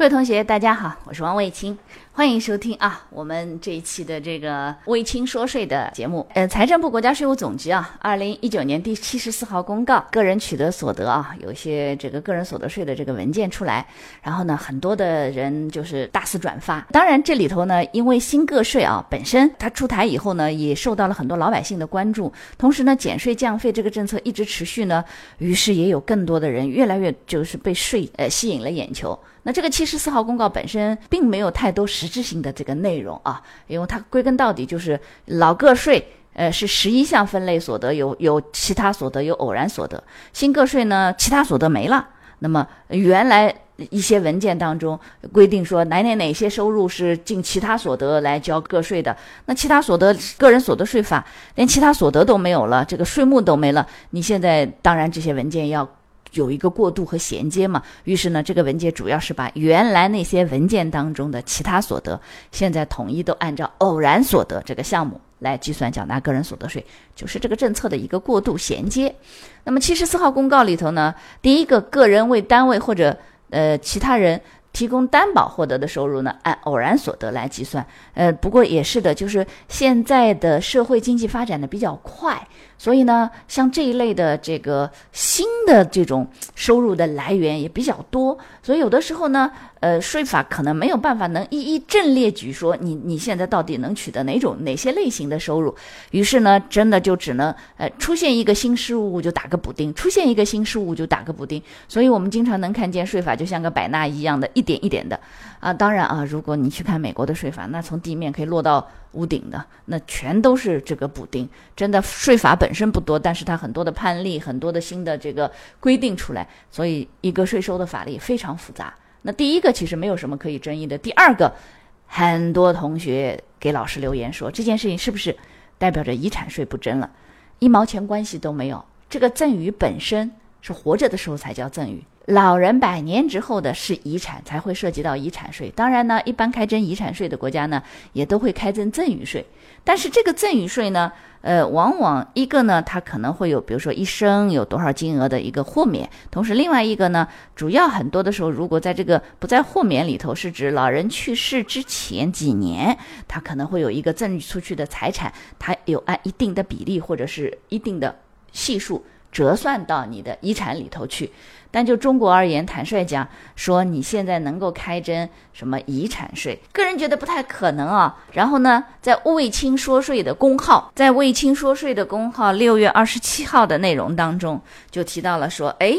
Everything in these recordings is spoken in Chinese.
各位同学，大家好，我是王卫青，欢迎收听啊，我们这一期的这个卫青说税的节目。呃，财政部国家税务总局啊，二零一九年第七十四号公告，个人取得所得啊，有些这个个人所得税的这个文件出来，然后呢，很多的人就是大肆转发。当然，这里头呢，因为新个税啊本身它出台以后呢，也受到了很多老百姓的关注，同时呢，减税降费这个政策一直持续呢，于是也有更多的人越来越就是被税呃吸引了眼球。那这个其实十四号公告本身并没有太多实质性的这个内容啊，因为它归根到底就是老个税，呃是十一项分类所得，有有其他所得，有偶然所得。新个税呢，其他所得没了。那么原来一些文件当中规定说哪哪哪些收入是进其他所得来交个税的，那其他所得个人所得税法连其他所得都没有了，这个税目都没了。你现在当然这些文件要。有一个过渡和衔接嘛，于是呢，这个文件主要是把原来那些文件当中的其他所得，现在统一都按照偶然所得这个项目来计算缴纳个人所得税，就是这个政策的一个过渡衔接。那么七十四号公告里头呢，第一个个人为单位或者呃其他人。提供担保获得的收入呢，按偶然所得来计算。呃，不过也是的，就是现在的社会经济发展的比较快，所以呢，像这一类的这个新的这种收入的来源也比较多，所以有的时候呢。呃，税法可能没有办法能一一正列举说你你现在到底能取得哪种哪些类型的收入，于是呢，真的就只能呃出现一个新事物就打个补丁，出现一个新事物就打个补丁，所以我们经常能看见税法就像个百纳一样的一点一点的啊。当然啊，如果你去看美国的税法，那从地面可以落到屋顶的，那全都是这个补丁。真的税法本身不多，但是它很多的判例，很多的新的这个规定出来，所以一个税收的法律非常复杂。那第一个其实没有什么可以争议的。第二个，很多同学给老师留言说这件事情是不是代表着遗产税不征了？一毛钱关系都没有。这个赠与本身是活着的时候才叫赠与，老人百年之后的是遗产才会涉及到遗产税。当然呢，一般开征遗产税的国家呢，也都会开征赠与税。但是这个赠与税呢？呃，往往一个呢，它可能会有，比如说一生有多少金额的一个豁免，同时另外一个呢，主要很多的时候，如果在这个不在豁免里头，是指老人去世之前几年，他可能会有一个赠与出去的财产，它有按一定的比例或者是一定的系数。折算到你的遗产里头去，但就中国而言，坦率讲，说你现在能够开征什么遗产税，个人觉得不太可能啊。然后呢，在卫青说税的公号，在卫青说税的公号六月二十七号的内容当中，就提到了说，哎。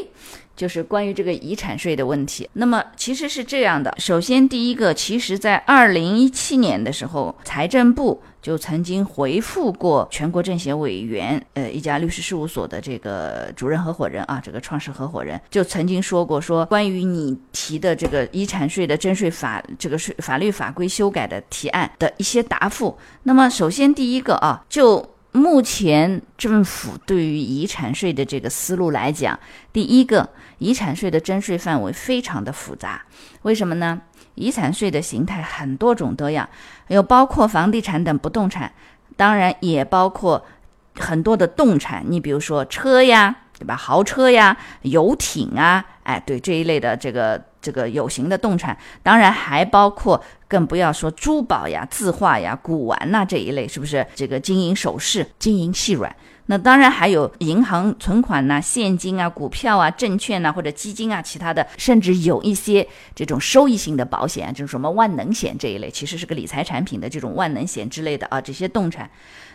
就是关于这个遗产税的问题。那么其实是这样的，首先第一个，其实在二零一七年的时候，财政部就曾经回复过全国政协委员，呃，一家律师事务所的这个主任合伙人啊，这个创始合伙人就曾经说过，说关于你提的这个遗产税的征税法这个税法律法规修改的提案的一些答复。那么首先第一个啊，就。目前政府对于遗产税的这个思路来讲，第一个，遗产税的征税范围非常的复杂。为什么呢？遗产税的形态很多种多样，有包括房地产等不动产，当然也包括很多的动产。你比如说车呀，对吧？豪车呀，游艇啊，哎，对这一类的这个。这个有形的动产，当然还包括，更不要说珠宝呀、字画呀、古玩呐这一类，是不是？这个金银首饰、金银细软，那当然还有银行存款呐、现金啊、股票啊、证券呐或者基金啊，其他的，甚至有一些这种收益性的保险，就是什么万能险这一类，其实是个理财产品的这种万能险之类的啊，这些动产。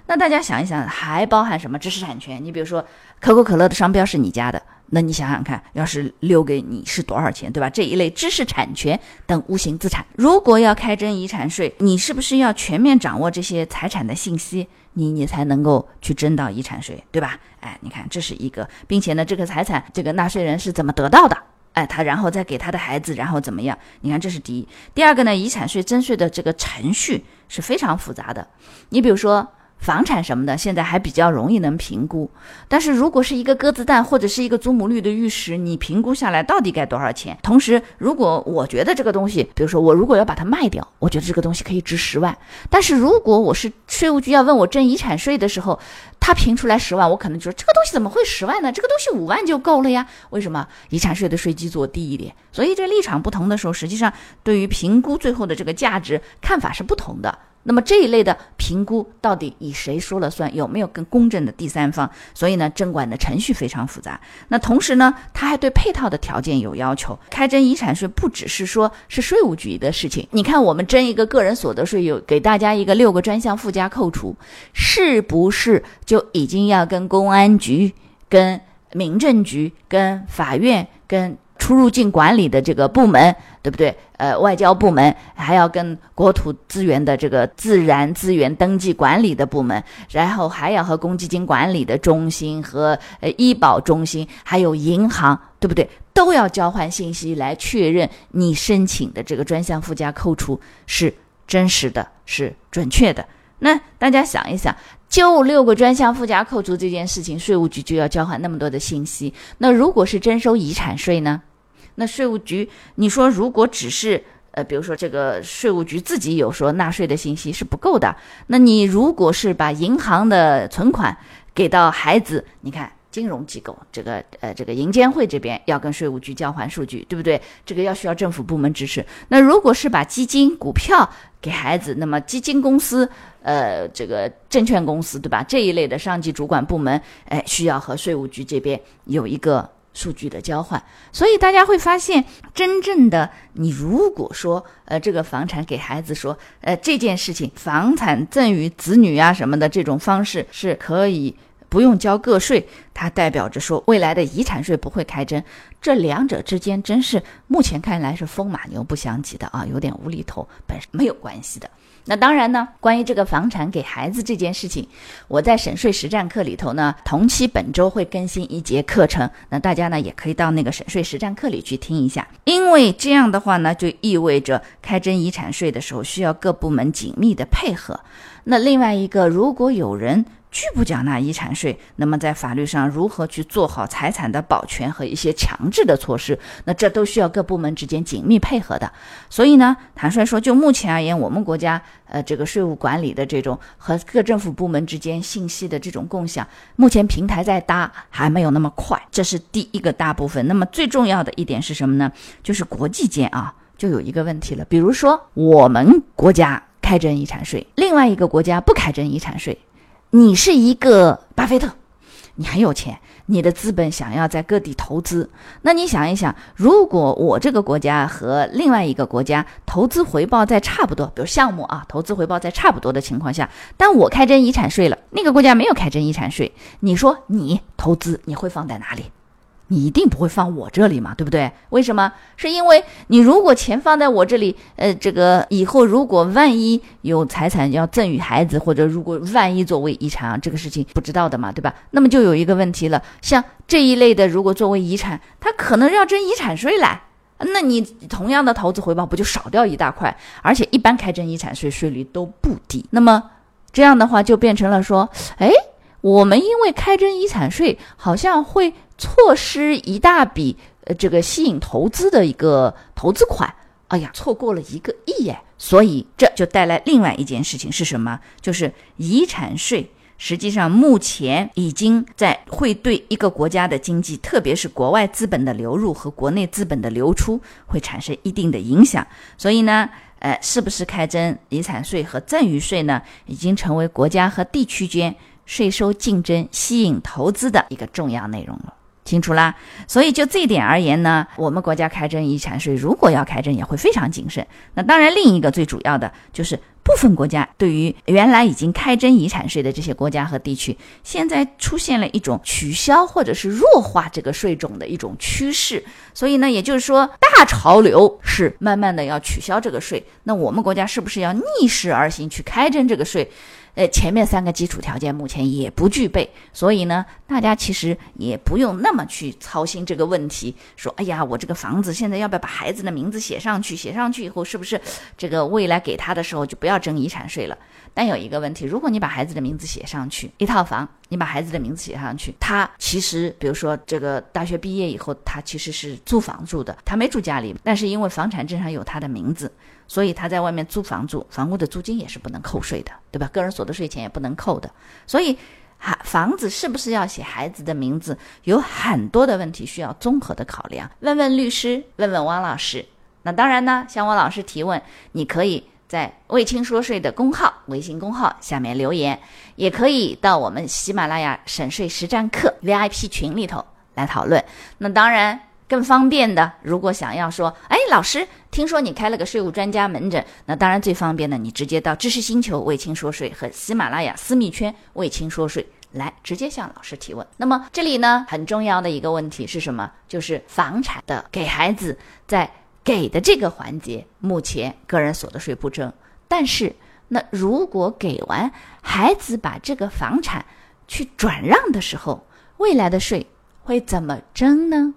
那大家想一想，还包含什么知识产权？你比如说，可口可乐的商标是你家的。那你想想看，要是留给你是多少钱，对吧？这一类知识产权等无形资产，如果要开征遗产税，你是不是要全面掌握这些财产的信息，你你才能够去征到遗产税，对吧？哎，你看这是一个，并且呢，这个财产这个纳税人是怎么得到的？哎，他然后再给他的孩子，然后怎么样？你看这是第一。第二个呢，遗产税征税的这个程序是非常复杂的。你比如说。房产什么的，现在还比较容易能评估。但是如果是一个鸽子蛋或者是一个祖母绿的玉石，你评估下来到底该多少钱？同时，如果我觉得这个东西，比如说我如果要把它卖掉，我觉得这个东西可以值十万。但是如果我是税务局要问我征遗产税的时候，他评出来十万，我可能就说这个东西怎么会十万呢？这个东西五万就够了呀？为什么遗产税的税基做低一点？所以这立场不同的时候，实际上对于评估最后的这个价值看法是不同的。那么这一类的评估到底以谁说了算？有没有更公正的第三方？所以呢，征管的程序非常复杂。那同时呢，它还对配套的条件有要求。开征遗产税不只是说是税务局的事情。你看，我们征一个个人所得税，有给大家一个六个专项附加扣除，是不是就已经要跟公安局、跟民政局、跟法院、跟？出入境管理的这个部门，对不对？呃，外交部门还要跟国土资源的这个自然资源登记管理的部门，然后还要和公积金管理的中心和呃医保中心，还有银行，对不对？都要交换信息来确认你申请的这个专项附加扣除是真实的，是准确的。那大家想一想。就六个专项附加扣除这件事情，税务局就要交换那么多的信息。那如果是征收遗产税呢？那税务局，你说如果只是呃，比如说这个税务局自己有说纳税的信息是不够的。那你如果是把银行的存款给到孩子，你看。金融机构，这个呃，这个银监会这边要跟税务局交换数据，对不对？这个要需要政府部门支持。那如果是把基金、股票给孩子，那么基金公司、呃，这个证券公司，对吧？这一类的上级主管部门，哎，需要和税务局这边有一个数据的交换。所以大家会发现，真正的你如果说，呃，这个房产给孩子说，呃，这件事情，房产赠与子女啊什么的这种方式是可以。不用交个税，它代表着说未来的遗产税不会开征，这两者之间真是目前看来是风马牛不相及的啊，有点无厘头，本没有关系的。那当然呢，关于这个房产给孩子这件事情，我在省税实战课里头呢，同期本周会更新一节课程，那大家呢也可以到那个省税实战课里去听一下，因为这样的话呢，就意味着开征遗产税的时候需要各部门紧密的配合。那另外一个，如果有人拒不缴纳遗产税，那么在法律上如何去做好财产的保全和一些强制的措施？那这都需要各部门之间紧密配合的。所以呢，坦率说，就目前而言，我们国家呃这个税务管理的这种和各政府部门之间信息的这种共享，目前平台在搭，还没有那么快。这是第一个大部分。那么最重要的一点是什么呢？就是国际间啊，就有一个问题了。比如说我们国家开征遗产税，另外一个国家不开征遗产税。你是一个巴菲特，你很有钱，你的资本想要在各地投资。那你想一想，如果我这个国家和另外一个国家投资回报在差不多，比如项目啊，投资回报在差不多的情况下，但我开征遗产税了，那个国家没有开征遗产税，你说你投资你会放在哪里？你一定不会放我这里嘛，对不对？为什么？是因为你如果钱放在我这里，呃，这个以后如果万一有财产要赠与孩子，或者如果万一作为遗产啊，这个事情不知道的嘛，对吧？那么就有一个问题了，像这一类的，如果作为遗产，它可能要征遗产税来，那你同样的投资回报不就少掉一大块？而且一般开征遗产税税率都不低，那么这样的话就变成了说，哎，我们因为开征遗产税，好像会。错失一大笔呃，这个吸引投资的一个投资款，哎呀，错过了一个亿耶！所以这就带来另外一件事情是什么？就是遗产税实际上目前已经在会对一个国家的经济，特别是国外资本的流入和国内资本的流出，会产生一定的影响。所以呢，呃，是不是开征遗产税和赠与税呢？已经成为国家和地区间税收竞争、吸引投资的一个重要内容了。清楚啦，所以就这一点而言呢，我们国家开征遗产税，如果要开征，也会非常谨慎。那当然，另一个最主要的就是部分国家对于原来已经开征遗产税的这些国家和地区，现在出现了一种取消或者是弱化这个税种的一种趋势。所以呢，也就是说，大潮流是慢慢的要取消这个税。那我们国家是不是要逆势而行，去开征这个税？呃，前面三个基础条件目前也不具备，所以呢，大家其实也不用那么去操心这个问题。说，哎呀，我这个房子现在要不要把孩子的名字写上去？写上去以后，是不是这个未来给他的时候就不要要征遗产税了？但有一个问题，如果你把孩子的名字写上去，一套房，你把孩子的名字写上去，他其实，比如说这个大学毕业以后，他其实是租房住的，他没住家里，但是因为房产证上有他的名字。所以他在外面租房住，房屋的租金也是不能扣税的，对吧？个人所得税钱也不能扣的。所以，孩房子是不是要写孩子的名字，有很多的问题需要综合的考量。问问律师，问问汪老师。那当然呢，向汪老师提问，你可以在“魏青说税”的公号微信公号下面留言，也可以到我们喜马拉雅省税实战课 VIP 群里头来讨论。那当然。更方便的，如果想要说，哎，老师，听说你开了个税务专家门诊，那当然最方便的，你直接到知识星球为清说税和喜马拉雅私密圈为清说税来直接向老师提问。那么这里呢，很重要的一个问题是什么？就是房产的给孩子在给的这个环节，目前个人所得税不征，但是那如果给完孩子把这个房产去转让的时候，未来的税会怎么征呢？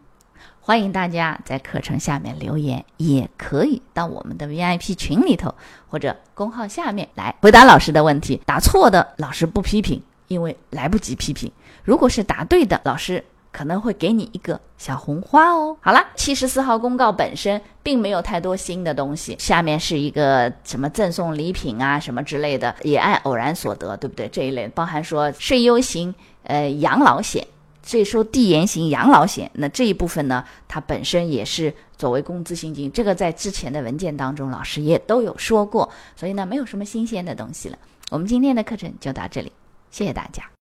欢迎大家在课程下面留言，也可以到我们的 VIP 群里头或者公号下面来回答老师的问题。答错的老师不批评，因为来不及批评。如果是答对的，老师可能会给你一个小红花哦。好了，七十四号公告本身并没有太多新的东西，下面是一个什么赠送礼品啊什么之类的，也按偶然所得，对不对？这一类包含说税优型呃养老险。税收递延型养老险，那这一部分呢，它本身也是作为工资薪金，这个在之前的文件当中，老师也都有说过，所以呢，没有什么新鲜的东西了。我们今天的课程就到这里，谢谢大家。